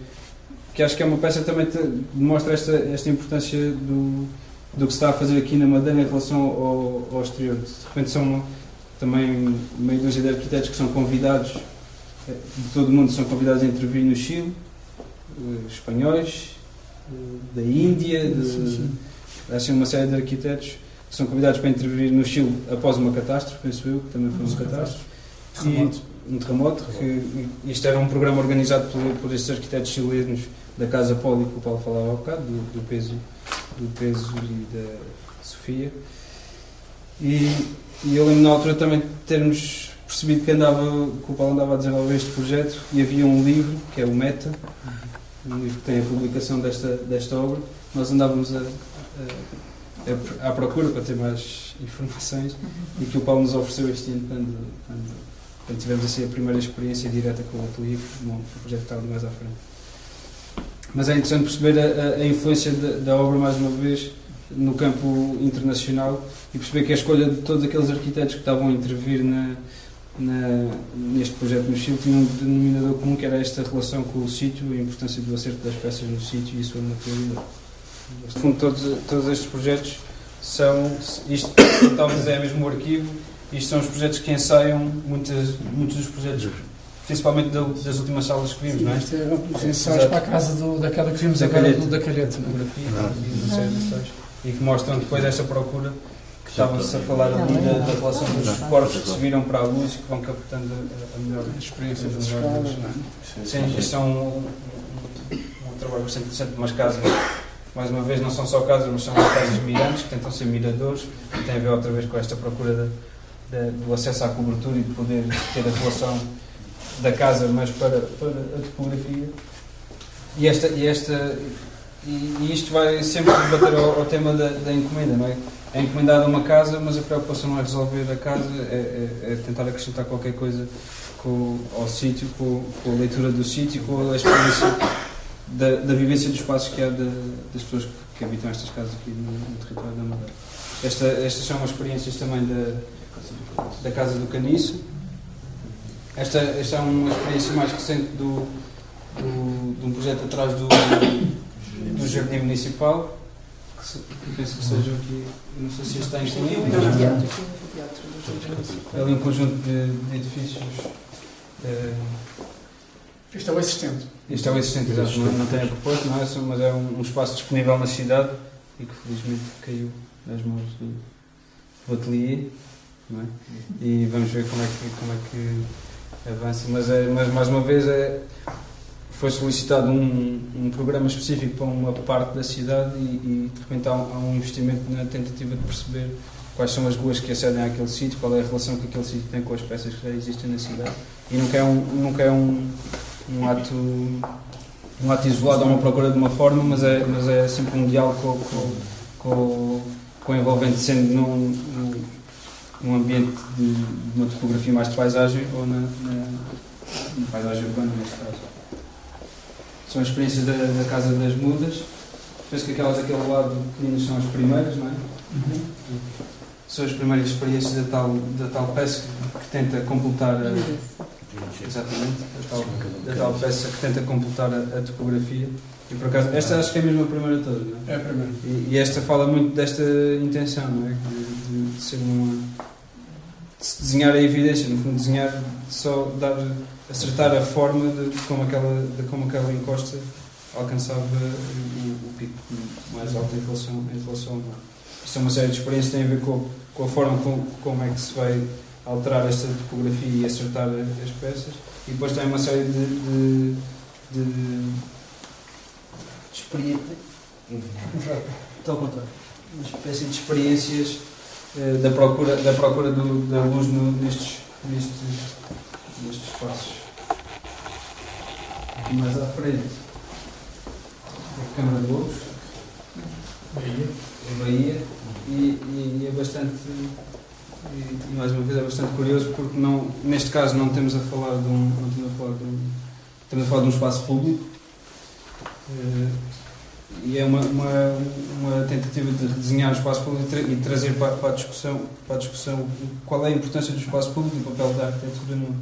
Speaker 1: que acho que é uma peça que também te, demonstra esta, esta importância do, do que se está a fazer aqui na Madeira em relação ao, ao exterior. De repente são uma, também meio dúzia de arquitetos que são convidados eh, de todo o mundo são convidados a intervir no Chile, eh, espanhóis, eh, da Índia, de, assim uma série de arquitetos que são convidados para intervir no Chile após uma catástrofe, penso eu, que também foi uma catástrofe.
Speaker 2: Terremoto.
Speaker 1: um terremoto, que isto era um programa organizado por, por estes arquitetos chilenos da Casa Poli, que o Paulo falava há bocado, do, do peso, do peso e da Sofia. E, e eu lembro na altura também termos percebi que, andava, que o Paulo andava a desenvolver este projeto e havia um livro, que é o Meta, um livro que tem a publicação desta, desta obra. Nós andávamos a, a, à procura para ter mais informações e que o Paulo nos ofereceu este ano quando, quando, quando tivemos assim, a primeira experiência direta com o livro, o projeto estava mais à frente. Mas é interessante perceber a, a influência da, da obra, mais uma vez, no campo internacional e perceber que a escolha de todos aqueles arquitetos que estavam a intervir na, na, neste projeto no Chile tinha um denominador comum que era esta relação com o sítio, a importância do acerto das peças no sítio e a sua materialidade. No fundo, todos, todos estes projetos são, isto, talvez é mesmo o arquivo, isto são os projetos que ensaiam muitas, muitos dos projetos, principalmente da- das últimas salas que vimos, não é?
Speaker 2: Isto é os ensaios para a casa do, daquela que vimos
Speaker 1: Da
Speaker 2: agora
Speaker 1: Calheta.
Speaker 2: do, da Calheta. não é?
Speaker 1: Fotografia e de ensaios, e que mostram depois esta procura que estava-se a falar ali da, da relação dos corpos que se viram para a luz e que vão captando a, a melhor
Speaker 2: As experiências das
Speaker 1: Sim,
Speaker 2: escolas, não é?
Speaker 1: Sim, isto é um, um, um trabalho bastante interessante de umas casas. Mais uma vez, não são só casas, mas são as casas mirantes, que tentam ser miradores, e tem a ver outra vez com esta procura da- da- do acesso à cobertura e de poder ter a relação da casa, mas para, para a topografia. E, esta, e, esta, e, e isto vai sempre bater ao, ao tema da, da encomenda, não é? É encomendada uma casa, mas a preocupação não é resolver a casa, é, é- é tentar acrescentar qualquer coisa com, ao sítio, com, com a leitura do sítio, com a experiência da, da vivência dos espaços que há de- das pessoas que, habitam estas casas aqui no, no território da Madeira. Esta, estas são as experiências também da, da Casa do Caniço. Esta, esta é uma experiência mais recente do, do, de um projeto atrás do, do Jardim Municipal, que, se- penso que seja aqui, não sei se está incluído, mas é ali um conjunto de, de edifícios. eh,
Speaker 2: Isto é o existente.
Speaker 1: este é o existente, exato, não, não tem a propósito, não é? Só- mas é um, um espaço disponível na cidade e que felizmente caiu nas mãos do, do ateliê, é? E vamos ver como é que, como é que avança. Mas, é, mas mais uma vez é, foi solicitado um, um programa específico para uma parte da cidade e, e de repente há um, há um investimento na tentativa de perceber quais são as ruas que acedem àquele sítio, qual é a relação que aquele sítio tem com as peças que já existem na cidade. E nunca é um, nunca é um, um ato um ato isolado, há uma procura de uma forma, mas é, mas é sempre um diálogo com, com, com, com o envolvente, sendo num, num, ambiente de, de uma topografia mais de paisagem ou na, na, na paisagem urbana, neste caso. São as experiências da, da Casa das Mudas. Penso que aquelas daquele lado pequeninas são as primeiras, não é? São as primeiras experiências da tal, da tal peça que, que tenta completar a, Exatamente, a tal, a tal peça que tenta completar a, a topografia. E por acaso, esta acho que é mesmo a primeira de todas, não é?
Speaker 2: É a primeira.
Speaker 1: E, e esta fala muito desta intenção, não é? De, de- de ser uma. de se desenhar a evidência, no fundo, desenhar, só dar, acertar a forma de como aquela, de como aquela encosta alcançava o, o pico mais alto em relação, em relação ao mar. Isto é uma série de experiências que tem a ver com, com a forma como, como é que se vai alterar esta topografia e acertar as peças. E depois tem uma série de, de, de, de experiências. Ao contrário. Uma espécie de experiências eh, da procura, da, procura do- da luz no- nestes, nestes, nestes espaços. Aqui mais à frente, a Câmara de Lobos,
Speaker 2: Bahia.
Speaker 1: a Bahia, e, e- e é bastante. E, mais uma vez é bastante curioso porque não, neste caso não temos a falar de um. Não estamos a falar de um, estamos a falar de um espaço público. eh, e é uma, uma, uma tentativa de redesenhar o espaço público e tra- trazer para, para, a discussão, para a discussão qual é a importância do espaço público e o papel da arquitetura no,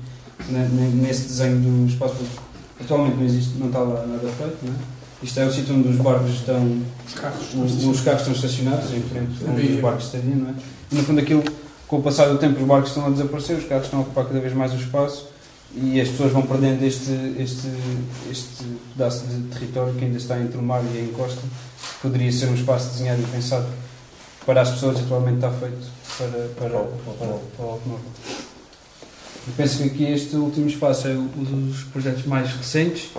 Speaker 1: na- nesse desenho do espaço público. Atualmente não existe, não está lá nada feito, não é? Isto é o sítio onde os barcos estão,
Speaker 2: Os carros.
Speaker 1: os, os carros estão estacionados em frente onde os barcos estariam, não é? E no fundo aquilo, com o passar do tempo, os barcos estão a desaparecer, os carros estão a ocupar cada vez mais o espaço e as pessoas vão perdendo este, este, este pedaço de território que ainda está entre o mar e a encosta. Poderia ser um espaço desenhado e pensado para as pessoas, atualmente está feito para, para, para, para o automóvel. Eu penso que aqui este último espaço é um dos projetos mais recentes.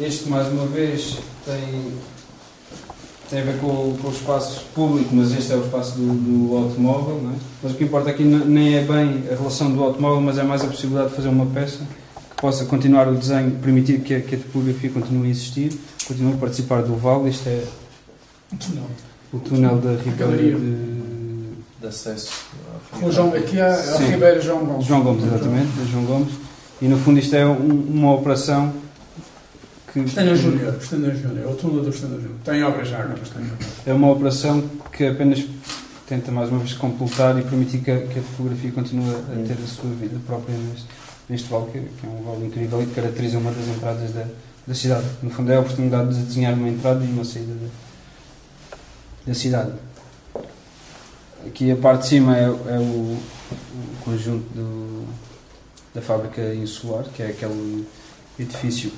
Speaker 1: Este, mais uma vez, tem, tem a ver com, o- com o espaço público, mas este é o espaço do, do automóvel. Não é? Mas o que importa aqui nem é bem a relação do automóvel, mas é mais a possibilidade de fazer uma peça que possa continuar o desenho, permitir que a, que a topografia continue a existir, continue a participar do vale. Isto é
Speaker 2: Não.
Speaker 1: o túnel da Ribeira de
Speaker 6: de acesso.
Speaker 2: O João, aqui há a. Ribeira João Gomes.
Speaker 1: João Gomes, exatamente, João Gomes. E no fundo isto é um- uma operação que
Speaker 2: Estânia Júnior. Estânia Júnior. O túnel do Estânia Júnior. Tem obras já. Estânia Júnior.
Speaker 1: é uma operação que apenas tenta mais uma vez completar e permitir que a, que a topografia continue a ter a sua vida própria neste, neste vale, que, que é um vale incrível e que caracteriza uma das entradas da, da cidade. No fundo, é a oportunidade de desenhar uma entrada e uma saída da, da cidade. Aqui a parte de cima é, é o, o conjunto do, da fábrica insular, que é aquele edifício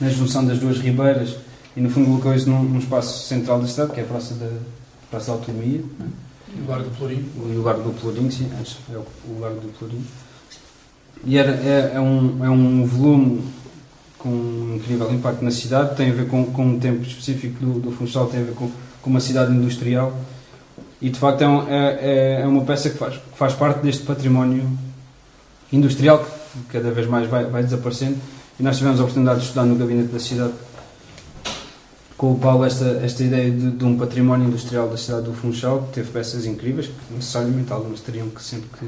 Speaker 1: na junção das duas ribeiras e no fundo localiza num, num espaço central da cidade, que é a Praça da, Praça da Autonomia. Né?
Speaker 2: O Largo do Plurim.
Speaker 1: O Largo do Plurim, sim, antes é o, o Largo do Plurim. E era, é, é, um, é um volume com um incrível impacto na cidade, tem a ver com, com um tempo específico do, do Funchal, tem a ver com, com uma cidade industrial e de facto é, um, é, é uma peça que faz, que faz parte deste património industrial que cada vez mais vai, vai desaparecendo e nós tivemos a oportunidade de estudar no gabinete da cidade com o Paulo esta, esta ideia de, de um património industrial da cidade do Funchal que teve peças incríveis, que necessariamente algumas teriam que sempre que,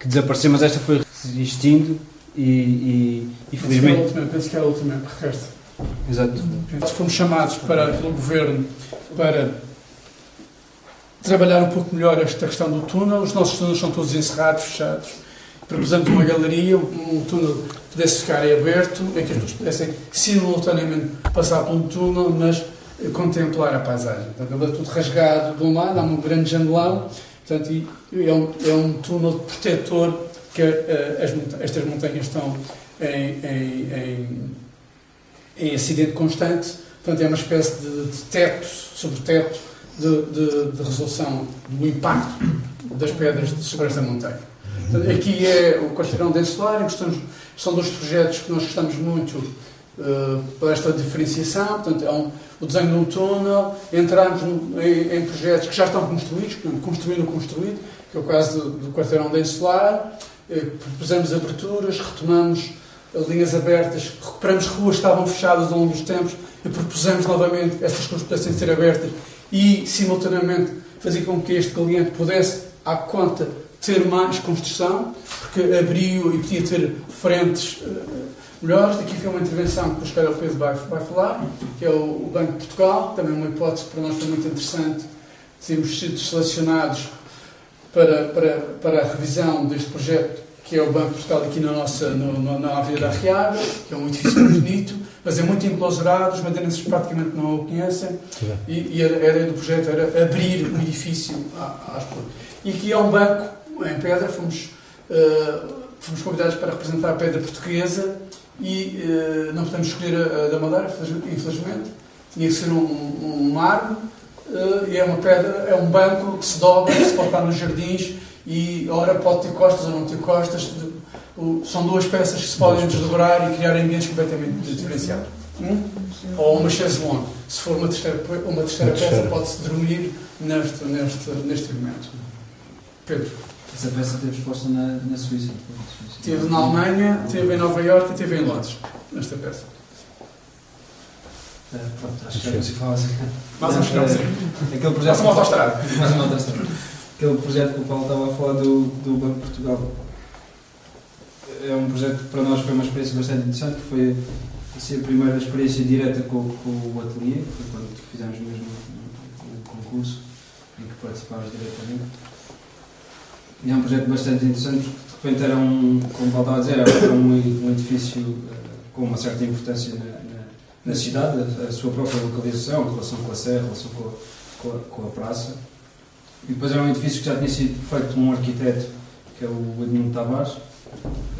Speaker 1: que desaparecer, mas esta foi resistindo e, e, e felizmente...
Speaker 2: Penso que é a última, penso que é a última resta.
Speaker 1: Exato.
Speaker 2: Nós fomos chamados para, pelo Governo para trabalhar um pouco melhor esta questão do túnel. Os nossos túneis são todos encerrados, fechados. Propusemos uma galeria, um túnel que pudesse ficar aberto, em que as pessoas pudessem simultaneamente passar por um túnel, mas contemplar a paisagem. Portanto, é tudo rasgado de um lado, há um grande janelão, portanto, é um, é um túnel protetor que uh, as, estas montanhas estão em, em, em, em, acidente constante, portanto, é uma espécie de, de teto, sobre teto, de, de, de, resolução do impacto das pedras sobre esta montanha. Portanto, aqui é o Quarteirão de Encelar, gostamos, são dois projetos que nós gostamos muito uh, para esta diferenciação, portanto, é um, o desenho de um túnel, entramos no, em, em, projetos que já estão construídos, construindo o construído, que é o caso do, do Quarteirão de Encelar, uh, propusemos aberturas, retomamos linhas abertas, recuperamos ruas que estavam fechadas ao longo dos tempos e propusemos novamente essas ruas pudessem ser abertas e, simultaneamente, fazer com que este cliente pudesse, à conta, ter mais construção, porque abriu e podia ter frentes uh, melhores. Aqui foi uma intervenção que o Oscar Pedro vai, vai falar, que é o, o, Banco de Portugal, também uma hipótese que para nós foi muito interessante, termos sido selecionados para, para, para a revisão deste projeto, que é o Banco de Portugal aqui na nossa, no, na Avenida da Riaga, que é um edifício muito bonito, mas é muito enclausurado, os madeirenses praticamente não o conhecem, e, e a, ideia do projeto era abrir o edifício às pessoas. E aqui é um banco em pedra, fomos, uh, fomos convidados para representar a pedra portuguesa e uh, não podemos escolher a, a, da Madeira, infelizmente, tinha que ser um, um, um uh, e é uma pedra, é um banco que se dobra, que se pode estar nos jardins, e ora pode ter costas ou não ter costas, são duas peças que se podem desdobrar e criar ambientes completamente diferenciados. Hum? Ou uma chaise longue. Se for uma terceira, uma terceira peça, pode-se dormir neste, neste, neste momento. Pedro.
Speaker 6: Essa peça esteve exposta na, na Suíça.
Speaker 2: Esteve na Alemanha, esteve em Nova Iorque e esteve em Londres, nesta peça.
Speaker 6: Uh, pronto, acho que já consigo falar assim.
Speaker 2: Mas acho que não.
Speaker 6: Aquele projeto.
Speaker 2: Mais uma autostrada.
Speaker 6: Mais uma autostrada. Aquele projeto que o Paulo estava a falar do, do Banco de Portugal é um projeto que para nós foi uma experiência bastante interessante, que foi assim, a primeira experiência direta com, com o ateliê, foi quando fizemos mesmo o concurso em que participámos diretamente. E é um projeto bastante interessante porque de repente era um, como estava a dizer, era um, um edifício uh, com uma certa importância na, na, na cidade, a, a, sua própria localização, a relação com a serra, a relação com a, com a, com a praça. E depois era um edifício que já tinha sido feito por um arquiteto, que é o Edmundo Tavares,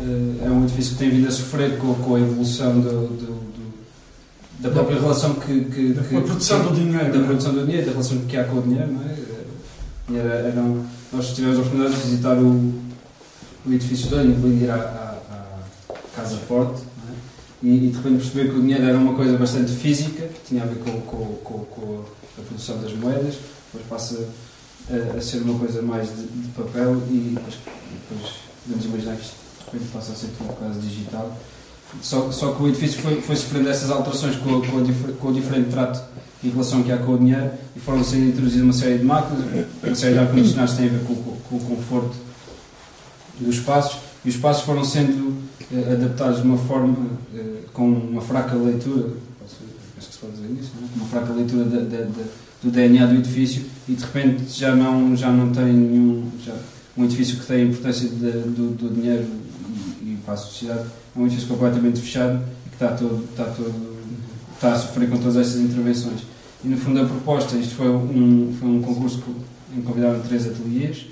Speaker 6: eh, é um edifício que tem vindo a sofrer com, com a evolução do, do, do, da própria relação que. que,
Speaker 2: da que, produção
Speaker 6: que,
Speaker 2: do dinheiro.
Speaker 6: Da produção do dinheiro, da relação que há com o dinheiro, não é? E era, era um, nós tivemos a oportunidade de visitar o, o edifício todo, incluindo ir à, à, à Casa Forte, é? e, e, de repente perceber que o dinheiro era uma coisa bastante física, que tinha a ver com, com, com, com a produção das moedas, depois passa a, a ser uma coisa mais de, de papel e depois, depois podemos imaginar que isto repente passa a ser tudo quase digital. Só, só que o edifício foi, foi sofrendo essas alterações com, com, com o diferente trato e relação que há com o dinheiro e foram sendo introduzidas uma série de máquinas, uma série de ar-condicionados que têm a ver com, com, o conforto dos espaços e os espaços foram sendo eh, adaptados de uma forma eh, com uma fraca leitura, acho que se pode dizer isso, é? uma fraca leitura da, da, da, do DNA do edifício e de repente já não, já não tem nenhum. Já,
Speaker 1: um edifício que tem a importância de, do, do dinheiro e, e para a sociedade, é um edifício completamente fechado e que está todo, está todo está a sofrer com todas estas intervenções. E no fundo a proposta, isto foi um, foi um concurso que convidaram três ateliês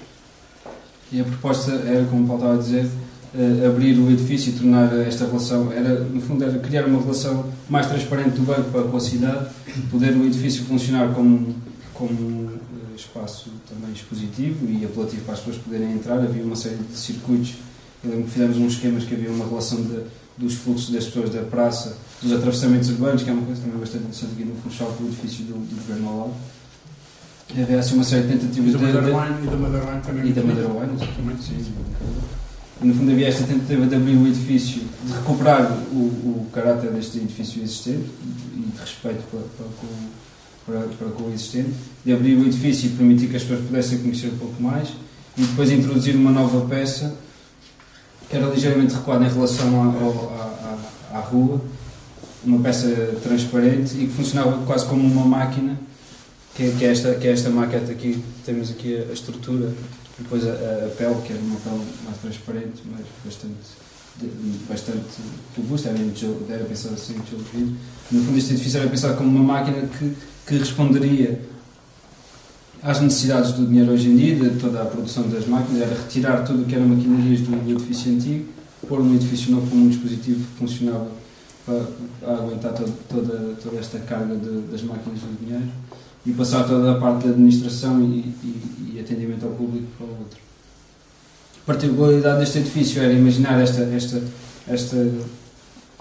Speaker 1: e a proposta era, como o Paulo estava a dizer, uh, abrir o edifício e tornar esta relação, era, no fundo era criar uma relação mais transparente do banco para com a cidade, poder o edifício funcionar como, como uh, espaço também expositivo e apelativo para as pessoas poderem entrar, havia uma série de circuitos, eu lembro que fizemos uns esquemas que havia uma relação de, dos fluxos das pessoas da praça, dos atravessamentos urbanos, que é uma coisa também bastante interessante aqui no Funchal, com o edifício do, do Governo ao lado. Havia assim uma série de tentativas
Speaker 7: E da
Speaker 1: de- de,
Speaker 7: Madeira Wine, e da Madeira Wine também.
Speaker 1: e da Madeira Wine, exatamente, sim. E no fundo havia esta tentativa de abrir o edifício, de recuperar o, o caráter deste edifício existente e de respeito para, para, com, para, para com o existente, de abrir o edifício e permitir que as pessoas pudessem conhecer um pouco mais e depois introduzir uma nova peça que era ligeiramente recuada em relação à, à, à, à rua, uma peça transparente e que funcionava quase como uma máquina que, é- que, é esta, que é esta maquete aqui, temos aqui a, a estrutura, depois a, a, pele, que era uma pele mais transparente, mas bastante, bastante robusta, era, pensado assim tijolo. No fundo, este edifício era pensado como uma máquina que, que responderia às necessidades do dinheiro hoje em dia, de toda a produção das máquinas, era retirar tudo o que era maquinarias do, edifício antigo, pôr um edifício novo como um dispositivo que funcionava para, aguentar todo, toda, toda esta carga de- das máquinas do dinheiro e passar toda a parte da administração e, e- e atendimento ao público para o outro. A particularidade deste edifício era imaginar esta, esta, esta,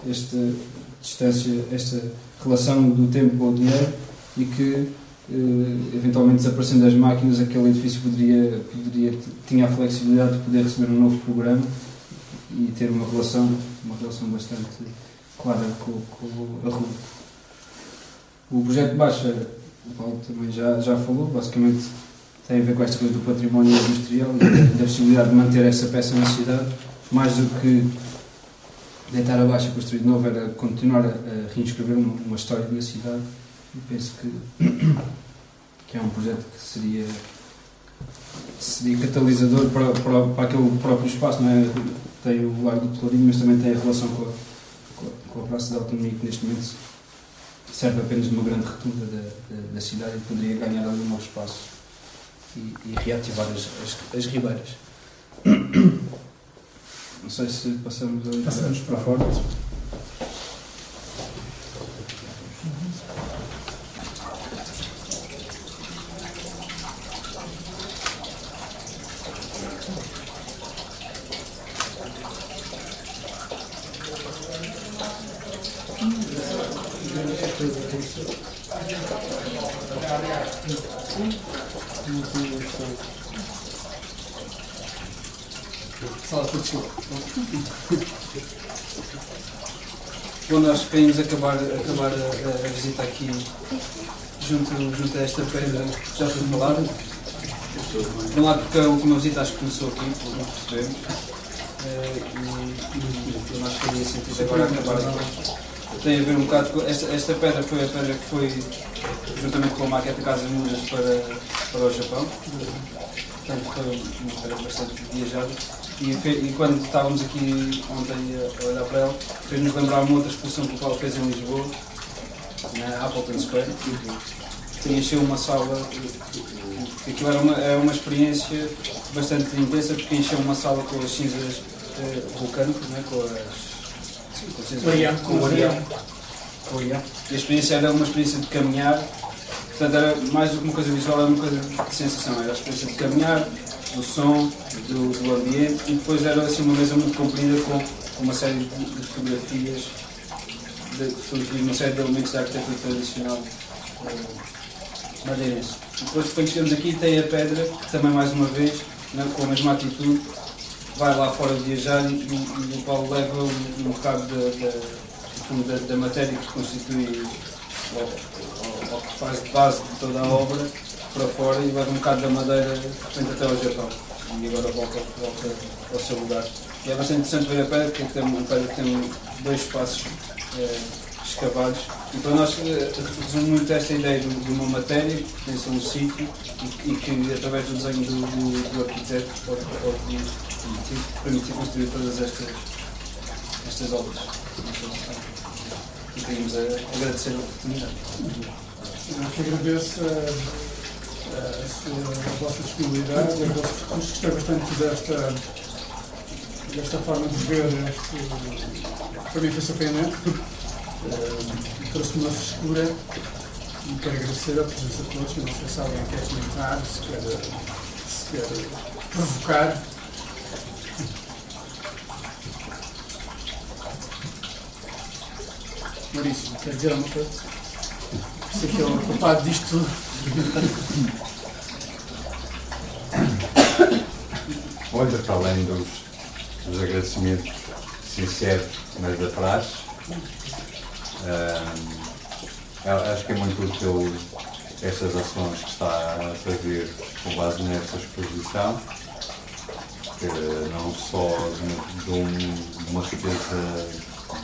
Speaker 1: esta distância, esta relação do tempo com o dinheiro e que eh, eventualmente desaparecendo as máquinas aquele edifício poderia, poderia tinha a flexibilidade de poder receber um novo programa e ter uma relação uma relação bastante com, com a rua. O projeto de baixo, o Paulo também já, já falou, basicamente tem a ver com esta coisa do património industrial da possibilidade de manter essa peça na cidade, mais do que deitar abaixo e construir de novo, era continuar a, reinscrever uma, uma história na cidade e penso que, que é um projeto que seria, seria catalisador para, para, para aquele próprio espaço, não é? Tem o Largo do Pelourinho, mas também tem a relação com a, com a, a Praça da Autonomia, que neste momento serve apenas de uma grande rotunda da, da, da cidade e poderia ganhar ali um novo espaço e, e reativar as, as, as ribeiras. Não sei se passamos ali
Speaker 7: Passamos
Speaker 1: para fora.
Speaker 7: Sala de desculpa.
Speaker 2: Queríamos acabar, acabar a, a- visita aqui junto, junto a esta pedra que já foi falada. Um lado porque a última visita acho que começou aqui, pelo que percebemos. Eh, e, e, e nós queríamos sentido agora acabar aqui. Tem a ver um bocado com. Esta, esta pedra foi a pedra que foi juntamente com a maquete Casa Mudas para, para o Japão. Portanto, foi uma pedra bastante viajada. E, e quando estávamos aqui ontem a, olhar para ela, fez-nos lembrar uma outra exposição que o Paulo fez em Lisboa, na Appleton Square, que encheu uma sala. que Aquilo era uma, era uma experiência bastante intensa, porque encheu uma sala com as cinzas eh, vulcânicas, né, com as. Sim, com as cinzas com o Ariano. Com o Ariano. E a experiência era uma experiência de caminhar, portanto era mais do que uma coisa visual, era uma coisa de sensação, era a experiência de caminhar, do som, do, do ambiente, e depois era assim uma mesa muito comprida com, com uma série de, de fotografias, de, fotografias, uma série de elementos da arquitetura tradicional eh, madeirense. Depois quando chegamos aqui tem a pedra, que também mais uma vez, né, com a mesma atitude, vai lá fora viajar e, e, e o Paulo leva um, um bocado da, da, da, matéria que constitui ou, ou- ou que faz de base de toda a obra para fora e leva um bocado da madeira até ao Japão e agora volta, volta ao seu lugar. E é bastante interessante ver a pedra, porque tem uma pedra que tem dois espaços eh,
Speaker 6: escavados. E para nós eh, resume muito esta ideia de, de uma matéria que pertence um sítio e, e que através do desenho do, do, do arquiteto pode, pode permitir, permitir construir todas estas, estas obras. E queríamos eh, agradecer a oportunidade.
Speaker 2: Eu que agradeço a, a vossa disponibilidade, os vossos recursos. Gostei bastante desta, desta forma de ver este. Para mim foi surpreendente. Uh, Trouxe-me uma frescura e quero agradecer a presença de todos. Não sei se alguém quer comentar, se quer, se quer provocar. Maurício, quer dizer alguma coisa? Sei que é o culpado disto tudo.
Speaker 8: Olha, para além dos, dos agradecimentos sinceros, mas da praxe, ah, acho que é muito útil estas ações que está a fazer com base nesta exposição, que não só de, um- de uma riqueza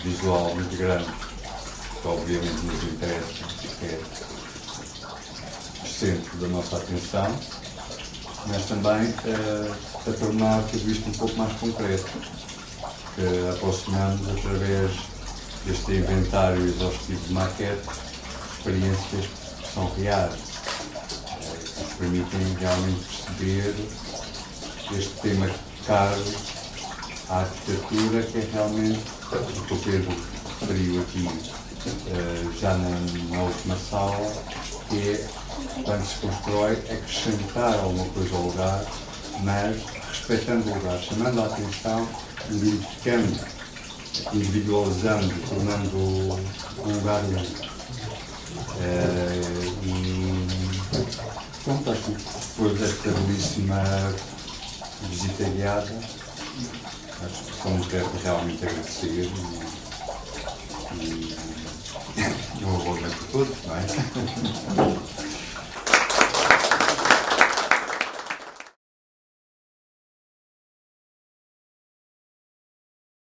Speaker 8: visual muito grande, que obviamente nos interessa, que é centro da nossa atenção, mas também eh, a tornar tudo isto um pouco mais concreto, que aproximamos através deste inventário exaustivo de maquete experiências que são reais, eh, que nos permitem realmente perceber este tema caro à arquitetura, que é realmente o que o Pedro referiu aqui eh, já na, na última sala, que é quando se constrói acrescentar alguma coisa ao lugar, mas respeitando o lugar, chamando a atenção, identificando, individualizando, tornando um lugar único. Eh, e pronto, acho que depois desta belíssima visita guiada, acho que deve realmente agradecer e, e um dia para todos, não é?